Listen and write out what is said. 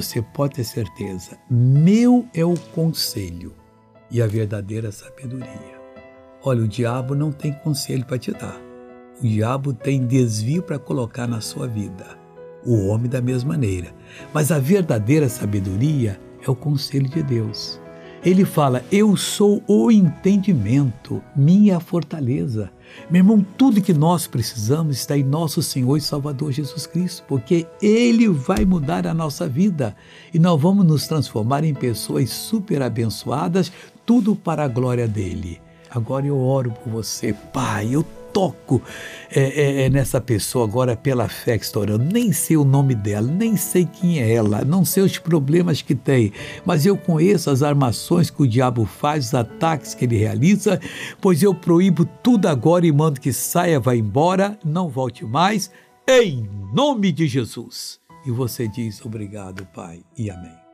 você pode ter certeza, meu é o conselho e a verdadeira sabedoria. Olha, o diabo não tem conselho para te dar. O diabo tem desvio para colocar na sua vida. O homem da mesma maneira. Mas a verdadeira sabedoria é o conselho de Deus. Ele fala: Eu sou o entendimento, minha fortaleza. Meu irmão, tudo que nós precisamos está em nosso Senhor e Salvador Jesus Cristo, porque Ele vai mudar a nossa vida e nós vamos nos transformar em pessoas super abençoadas, tudo para a glória dele. Agora eu oro por você, Pai. Eu toco é, é, é, nessa pessoa agora pela fé que está orando. Nem sei o nome dela, nem sei quem é ela, não sei os problemas que tem, mas eu conheço as armações que o diabo faz, os ataques que ele realiza, pois eu proíbo tudo agora e mando que saia, vá embora, não volte mais, em nome de Jesus. E você diz obrigado, Pai, e amém.